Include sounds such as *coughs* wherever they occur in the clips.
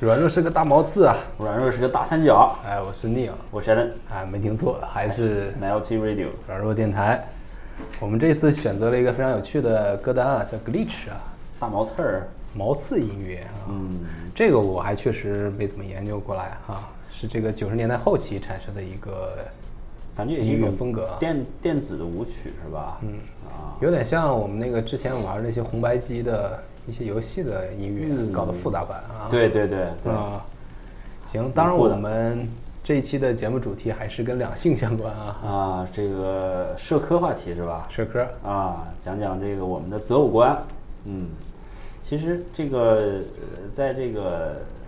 软弱是个大毛刺啊！软弱是个大三角。哎，我是 Neil，我是 Allen，哎，没听错，还是 Melty Radio。软弱电台。我们这次选择了一个非常有趣的歌单啊，叫 Glitch 啊，大毛刺儿。毛刺音乐啊，嗯，这个我还确实没怎么研究过来哈、是这个九十年代后期产生的一个，感觉也是一音乐种风格啊电电子的舞曲是吧？嗯啊，有点像我们那个之前玩那些红白机的一些游戏的音乐，嗯搞的复杂版啊。对对对对，啊，行，当然我们这一期的节目主题还是跟两性相关啊，啊，这个社科话题是吧？社科。啊，讲讲这个我们的择偶观。嗯，其实这个呃在这个呃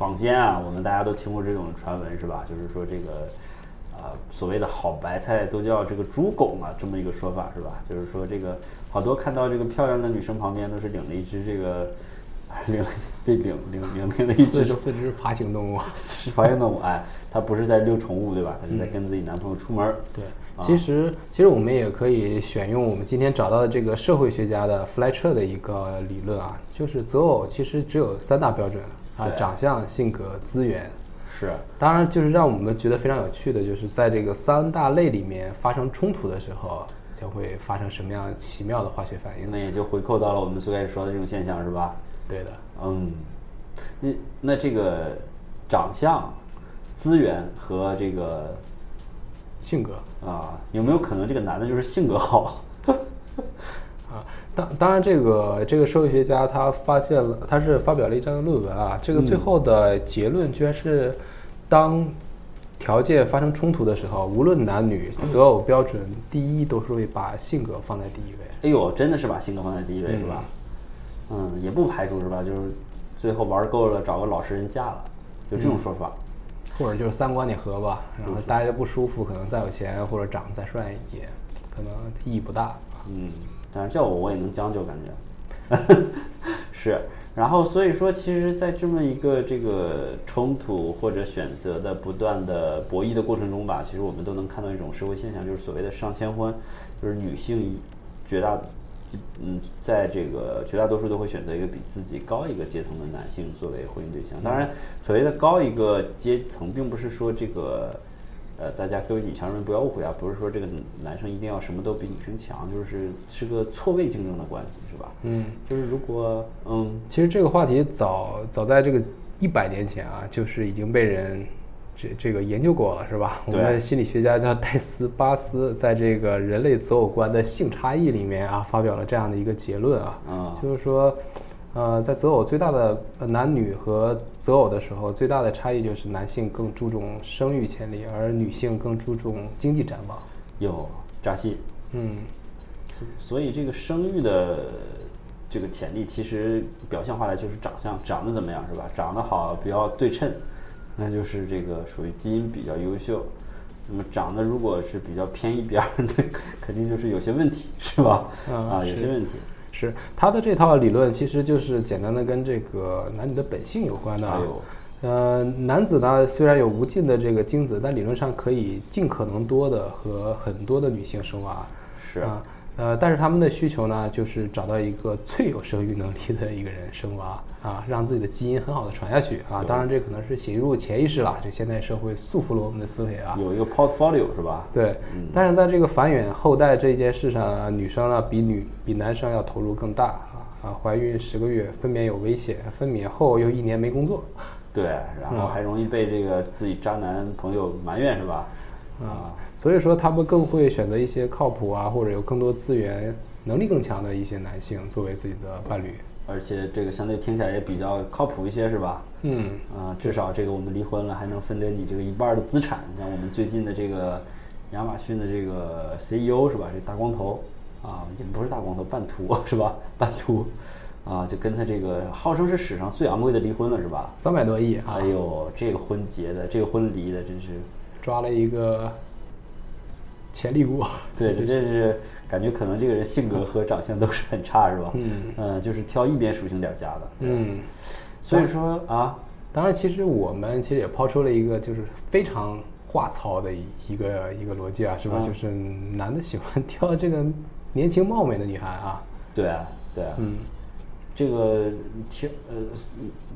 坊间啊，我们大家都听过这种传闻是吧？就是说这个啊、所谓的好白菜都叫这个猪拱啊，这么一个说法是吧？就是说这个好多看到这个漂亮的女生旁边都是领了一只这个。领了被领领领领了一只四四只爬行动物。爬行动物，哎，她不是在遛宠物对吧？她是在跟自己男朋友出门儿。对，其实其实我们也可以选用我们今天找到的这个社会学家的弗莱彻的一个理论啊，就是择偶其实只有三大标准啊，长相、性格、资源。是，当然，就是让我们觉得非常有趣的，就是在这个三大类里面发生冲突的时候，将会发生什么样奇妙的化学反应？那也就回扣到了我们最开始说的这种现象是吧？对的，嗯，那那这个长相、资源和这个性格啊，有没有可能这个男的就是性格好？*laughs* 啊，当当然，这个这个社会学家他发现了，他是发表了一章论文啊，这个最后的结论居然是，当条件发生冲突的时候，无论男女，择偶标准第一都是会把性格放在第一位。哎呦，真的是把性格放在第一位是吧？嗯，也不排除是吧？就是最后玩够了，找个老实人嫁了，有这种说法。或者就是三观得合吧，然后大家不舒服，可能再有钱或者长得再帅也可能意义不大。嗯，但是叫我我也能将就，感觉 *laughs* 是。然后所以说，其实，在这么一个这个冲突或者选择的不断的博弈的过程中吧，其实我们都能看到一种社会现象，就是所谓的上千婚，就是女性绝大嗯，在这个绝大多数都会选择一个比自己高一个阶层的男性作为婚姻对象。当然，所谓的高一个阶层，并不是说这个。呃，大家各位女强人不要误会啊，不是说这个男生一定要什么都比女生强，就是是个错位竞争的关系，是吧？嗯，就是如果嗯其实这个话题早早在这个一百年前啊，就是已经被人这这个研究过了，是吧？我对们心理学家叫戴斯巴斯，在这个人类择偶观的性差异里面啊，发表了这样的一个结论啊，啊就是说，呃，在择偶最大的呃男女和择偶的时候，最大的差异就是男性更注重生育潜力，而女性更注重经济展望。有扎西，嗯，所以这个生育的这个潜力，其实表象化来就是长相，长得怎么样是吧？长得好，比较对称，那就是这个属于基因比较优秀。那么长得如果是比较偏一边儿，那 *laughs* 肯定就是有些问题，是吧？嗯啊，有些问题。是他的这套理论其实就是简单的跟这个男女的本性有关的啊。呃，男子呢虽然有无尽的这个精子，但理论上可以尽可能多的和很多的女性生娃。是啊，呃，但是他们的需求呢，就是找到一个最有生育能力的一个人生娃啊，让自己的基因很好的传下去啊。当然，这可能是写入潜意识了，这现代社会束缚了我们的思维啊。有一个 portfolio 是吧？对，但是在这个繁衍后代这件事上啊，女生呢比女比男生要投入更大啊啊，怀孕十个月分娩有危险，分娩后又一年没工作，对，然后还容易被这个自己渣男朋友埋怨是吧？啊，所以说他们更会选择一些靠谱啊，或者有更多资源、能力更强的一些男性作为自己的伴侣。而且这个相对听起来也比较靠谱一些是吧？嗯，啊，至少这个我们离婚了还能分得你这个一半儿的资产。像我们最近的这个亚马逊的这个 CEO 是吧？这大光头啊，也不是大光头，半秃是吧？*laughs* 半秃啊，就跟他这个号称是史上最昂贵的离婚了是吧？三百多亿啊，哎呦，这个婚结的，这个婚离的，真是，抓了一个潜力股。对，这真是感觉可能这个人性格和长相都是很差是吧？嗯就是挑一边属性点儿加的。嗯，所以说啊，当然，其实我们其实也抛出了一个就是非常话糙的一一个一个逻辑啊，是吧？嗯就是男的喜欢挑这个年轻貌美的女孩啊，对啊，对啊，嗯，这个挑呃，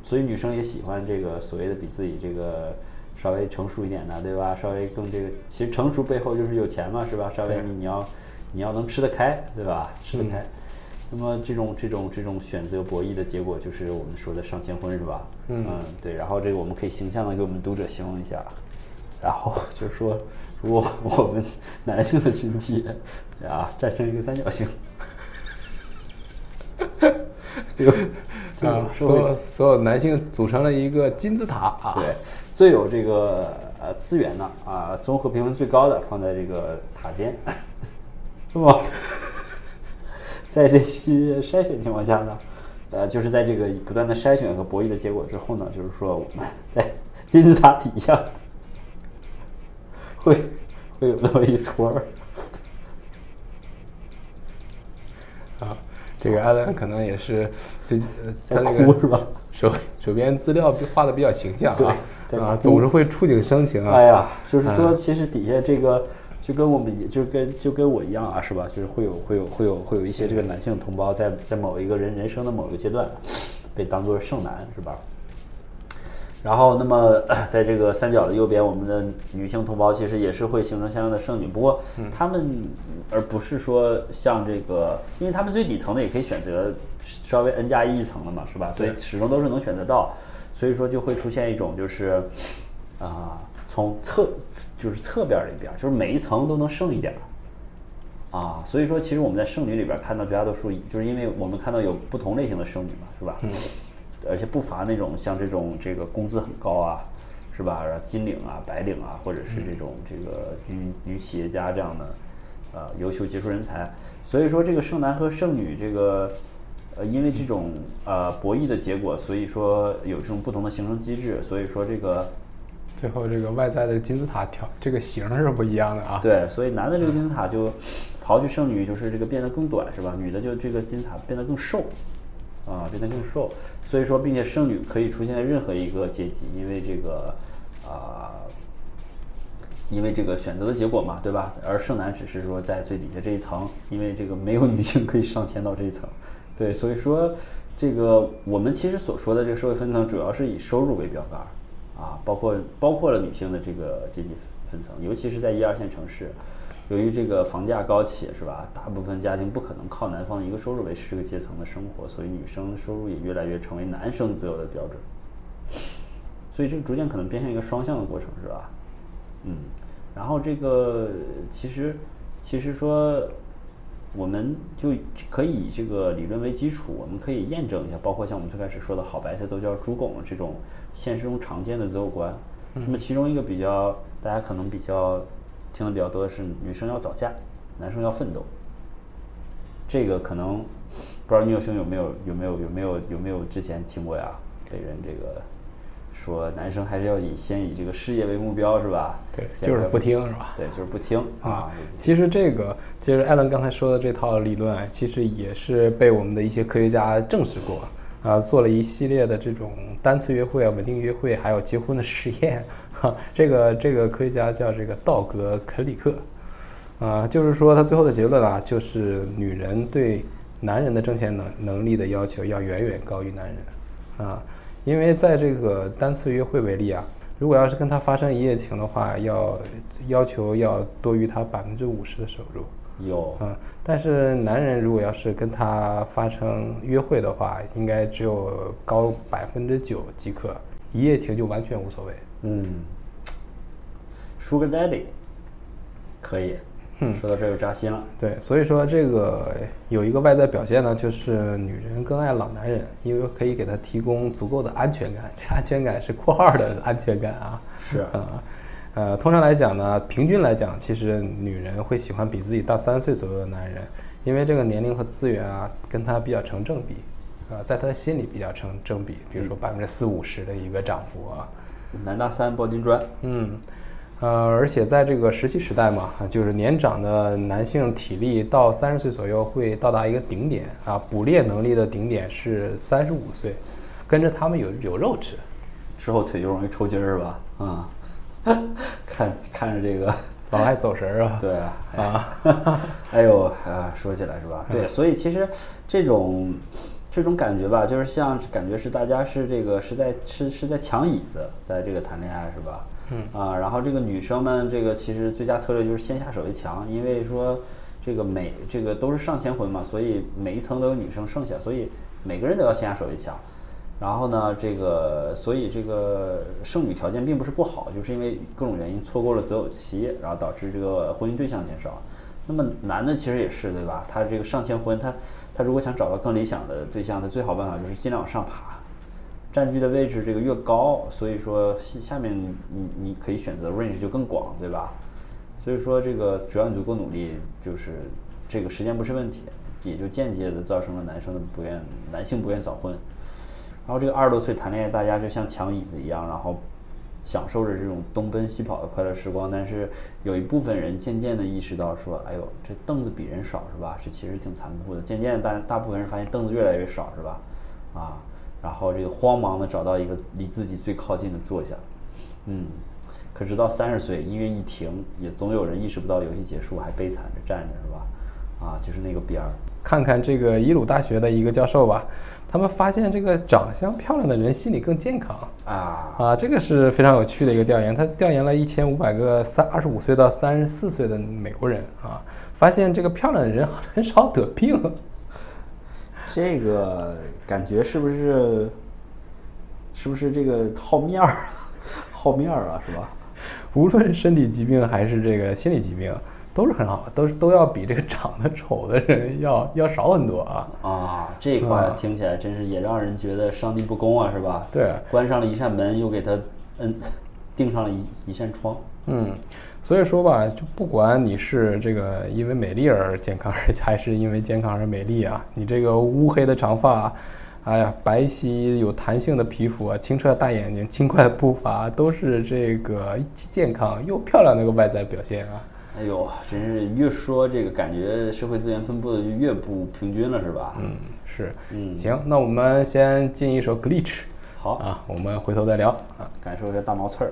所以女生也喜欢这个所谓的比自己这个稍微成熟一点的，对吧？稍微更这个，其实成熟背后就是有钱嘛，是吧？稍微你你要你要能吃得开，对吧？吃得嗯开。那么这种这种这种选择博弈的结果，就是我们说的上千婚，是吧？嗯对。然后这个我们可以形象的给我们读者形容一下，*laughs* 然后就是说，如果我们男性的群体 *laughs* 啊站成一个三角形，*laughs* 最有所有所有男性组成了一个金字塔啊，对，最有这个呃资源的啊，综合评分最高的放在这个塔尖，是吧？*laughs* 在这些筛选情况下呢，呃，就是在这个不断的筛选和博弈的结果之后呢，就是说我们在 *laughs* 金字塔底下会 *laughs* 会有那么一撮儿，啊，这个艾伦可能也是最他那个哭是吧？手手边资料画的比较形象啊，啊，总是会触景生情啊。哎呀，就是说，嗯其实底下这个就跟我们一就跟就跟我一样啊，是吧？就是会有会有会有会有一些这个男性同胞在在某一个人人生的某一个阶段被当做剩男，是吧？然后，那么 *clears throat* 在这个三角的右边，我们的女性同胞其实也是会形成相应的剩女，不过他们而不是说像这个，因为他们最底层的也可以选择稍微 n 加一一层的嘛，是吧？所以始终都是能选择到，所以说就会出现一种就是啊、从侧就是侧边儿里边儿，就是每一层都能剩一点儿啊，所以说其实我们在剩女里边儿看到绝大多数，就是因为我们看到有不同类型的剩女嘛，是吧？而且不乏那种像这种这个工资很高啊，是吧？然后金领啊、白领啊，或者是这种这个女女企业家这样的呃优秀杰出人才。所以说这个剩男和剩女这个呃，因为这种呃博弈的结果，所以说有这种不同的形成机制，所以说这个最后这个外在的金字塔条这个形是不一样的啊。对，所以男的这个金字塔就刨去剩女，就是这个变得更短，是吧？女的就这个金字塔变得更瘦，啊，变得更瘦。所以说，并且剩女可以出现在任何一个阶级，因为这个啊、因为这个选择的结果嘛，对吧？而剩男只是说在最底下这一层，因为这个没有女性可以上迁到这一层，对，所以说这个我们其实所说的这个社会分层，主要是以收入为标杆儿啊，包括包括了女性的这个阶级分层，尤其是在一二线城市，由于这个房价高企，是吧？大部分家庭不可能靠男方一个收入维持这个阶层的生活，所以女生收入也越来越成为男生择偶的标准。所以这个逐渐可能变成一个双向的过程，是吧？嗯，然后这个其实其实说，我们就可以以这个理论为基础，我们可以验证一下，包括像我们最开始说的好白菜都叫猪拱这种现实中常见的择偶观。那么其中一个比较大家可能比较听的比较多的是，女生要早嫁，男生要奋斗。这个可能不知道你有兄有没有有没有有没有有没有之前听过呀？被人这个说男生还是要以先以这个事业为目标是吧？对，就是不听是吧？对，就是不听啊。其实这个，其实艾伦刚才说的这套理论，其实也是被我们的一些科学家证实过，啊，做了一系列的这种单次约会啊、稳定约会，还有结婚的实验。*laughs* 哈，这个这个科学家叫这个道格肯里克，啊，就是说他最后的结论啊，就是女人对男人的挣钱能能力的要求要远远高于男人，啊，因为在这个单次约会为例啊，如果要是跟他发生一夜情的话，要要求要多于他百分之五十的收入。有嗯，但是男人如果要是跟他发生约会的话，应该只有高百分之九即可，一夜情就完全无所谓。嗯，Sugar Daddy 可以。嗯说到这儿就扎心了。对，所以说这个有一个外在表现呢，就是女人更爱老男人，因为可以给他提供足够的安全感。这安全感是括号的安全感啊。是啊，呃，通常来讲呢，平均来讲，其实女人会喜欢比自己大三岁左右的男人，因为这个年龄和资源啊，跟他比较成正比，啊、在他的心里比较成正比，比如说百分之四五十的一个涨幅啊，男大三抱金砖，嗯，呃，而且在这个石器时代嘛，啊就是年长的男性体力到三十岁左右会到达一个顶点啊，捕猎能力的顶点是三十五岁，跟着他们有有肉吃。之后腿就容易抽筋儿是吧？啊、*laughs* 看看着这个，老爱走神儿啊。对啊，啊，*laughs* 哎呦啊，说起来是吧？对，所以其实这种这种感觉吧，就是像感觉是大家是这个是在是是在抢椅子，在这个谈恋爱是吧？嗯啊，然后这个女生们这个其实最佳策略就是先下手为强，因为说这个每这个都是上千婚嘛，所以每一层都有女生剩下，所以每个人都要先下手为强。然后呢，这个所以这个剩女条件并不是不好，就是因为各种原因错过了择偶期，然后导致这个婚姻对象减少。那么男的其实也是对吧？他这个上千婚，他他如果想找到更理想的对象，他最好办法就是尽量往上爬，占据的位置这个越高，所以说下下面你你可以选择 range 就更广，对吧？所以说这个只要你足够努力，就是这个时间不是问题，也就间接的造成了男生的不愿男性不愿早婚。然后这个二十多岁谈恋爱，大家就像抢椅子一样，然后享受着这种东奔西跑的快乐时光。但是有一部分人渐渐的意识到说，哎呦，这凳子比人少是吧？这其实挺残酷的。渐渐大大部分人发现凳子越来越少是吧？啊，然后这个慌忙的找到一个离自己最靠近的坐下，嗯，可直到三十岁，音乐一停，也总有人意识不到游戏结束，还悲惨着站着是吧？啊，就是那个边儿。看看这个耶鲁大学的一个教授吧，他们发现这个长相漂亮的人心理更健康啊，啊，这个是非常有趣的一个调研。他调研了一千五百个三二十五岁到三十四岁的美国人啊，发现这个漂亮的人很少得病。这个感觉是不是是不是这个好面儿 *laughs* 好面儿啊，是吧？无论身体疾病还是这个心理疾病，都是很好，都是都要比这个长得丑的人要要少很多啊。啊，这块听起来真是也让人觉得上帝不公啊，是吧？对，关上了一扇门，又给他嗯钉上了一一扇窗。嗯，所以说吧，就不管你是这个因为美丽而健康，还是因为健康而美丽啊，你这个乌黑的长发，哎呀，白皙有弹性的皮肤啊，清澈的大眼睛，轻快的步伐，都是这个既健康又漂亮的一个外在表现啊。哎呦，真是越说这个感觉社会资源分布的就越不平均了，是吧？嗯，是，嗯行，那我们先进一首 Glitch 好，啊，我们回头再聊啊。感受一下大毛刺儿。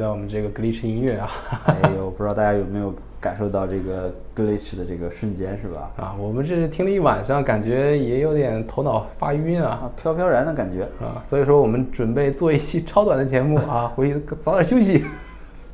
到我们这个 Glitch 音乐啊，哎呦，不知道大家有没有感受到这个 glitch 的这个瞬间，是吧？啊，我们这是听了一晚上，感觉也有点头脑发晕啊。啊，飘飘然的感觉。啊，所以说我们准备做一期超短的节目啊，*laughs* 回去早点休息。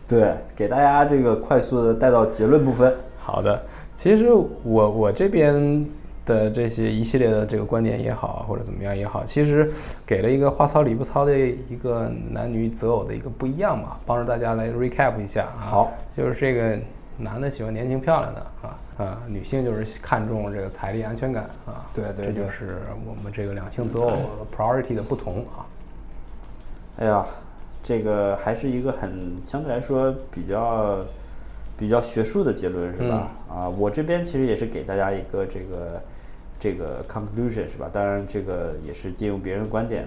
对，给大家这个快速的带到结论部分。好的，其实我我这边的这些一系列的这个观点也好，或者怎么样也好，其实给了一个话糙理不糙的一个男女择偶的一个不一样嘛，帮助大家来 recap 一下啊。好，就是这个男的喜欢年轻漂亮的啊啊，女性就是看重这个财力安全感啊。对对对这就是我们这个两性择偶 priority 的不同啊。哎呀，这个还是一个很相对来说比较比较学术的结论，是吧？啊，我这边其实也是给大家一个这个这个 conclusion，是吧？当然，这个也是借用别人的观点。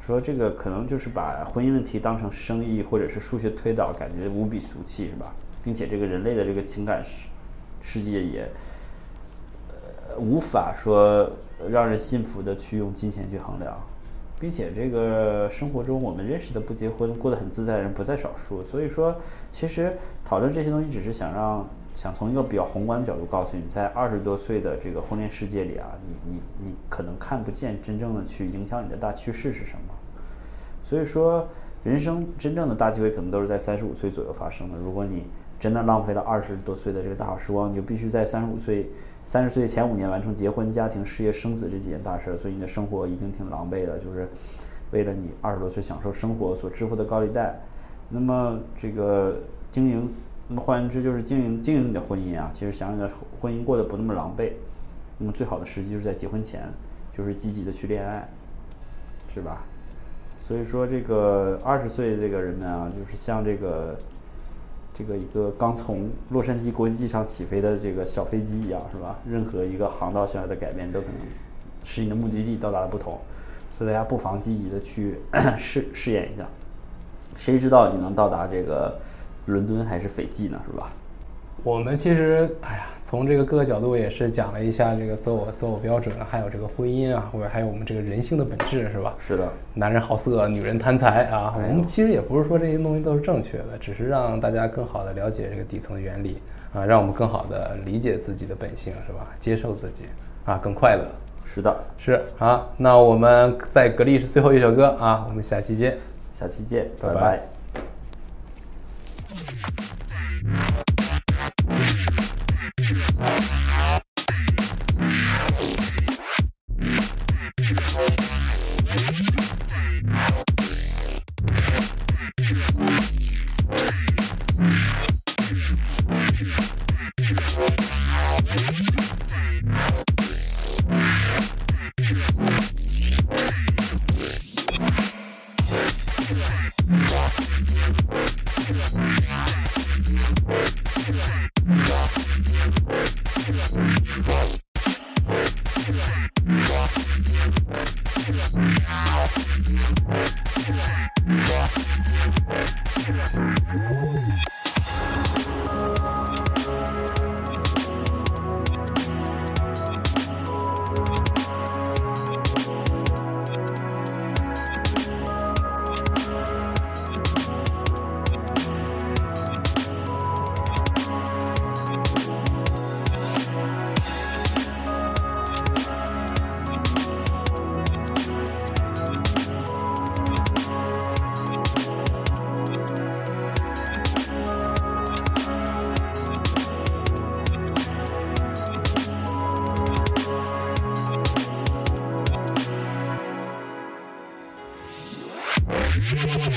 说这个可能就是把婚姻问题当成生意或者是数学推导，感觉无比俗气，是吧？并且这个人类的这个情感世世界也，呃，无法说让人信服的去用金钱去衡量，并且这个生活中我们认识的不结婚过得很自在的人不在少数，所以说其实讨论这些东西只是想让想从一个比较宏观的角度告诉你，在二十多岁的这个婚恋世界里啊，你你你可能看不见真正的去影响你的大趋势是什么，所以说人生真正的大机会可能都是在三十五岁左右发生的，如果你。真的浪费了二十多岁的这个大好时光，你就必须在三十五岁、三十岁前五年完成结婚、家庭、事业、生子这几件大事儿，所以你的生活一定挺狼狈的。就是为了你二十多岁享受生活所支付的高利贷，那么这个经营，那么换言之就是经营经营你的婚姻啊，其实想让你的婚姻过得不那么狼狈，那么最好的时机就是在结婚前，就是积极的去恋爱，是吧？所以说这个二十岁这个人们啊，就是像这个。这个一个刚从洛杉矶国际机场起飞的这个小飞机一样，是吧？任何一个航道上的改变都可能使你的目的地到达的不同，所以大家不妨积极的去 *coughs* 试试验一下，谁知道你能到达这个伦敦还是斐济呢，是吧？我们其实，哎呀，从这个各个角度也是讲了一下这个择偶择偶标准，还有这个婚姻啊，或者还有我们这个人性的本质，是吧？是的。男人好色，女人贪财啊。我们其实也不是说这些东西都是正确的，只是让大家更好的了解这个底层原理啊，让我们更好的理解自己的本性，是吧？接受自己啊，更快乐。是的，是啊。那我们在格力是最后一首歌啊，我们下期见，下期见，拜拜。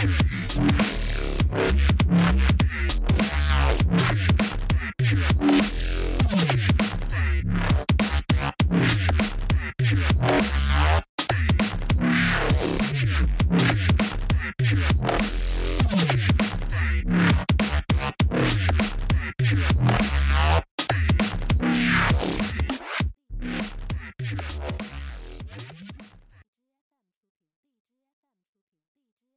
Thank you.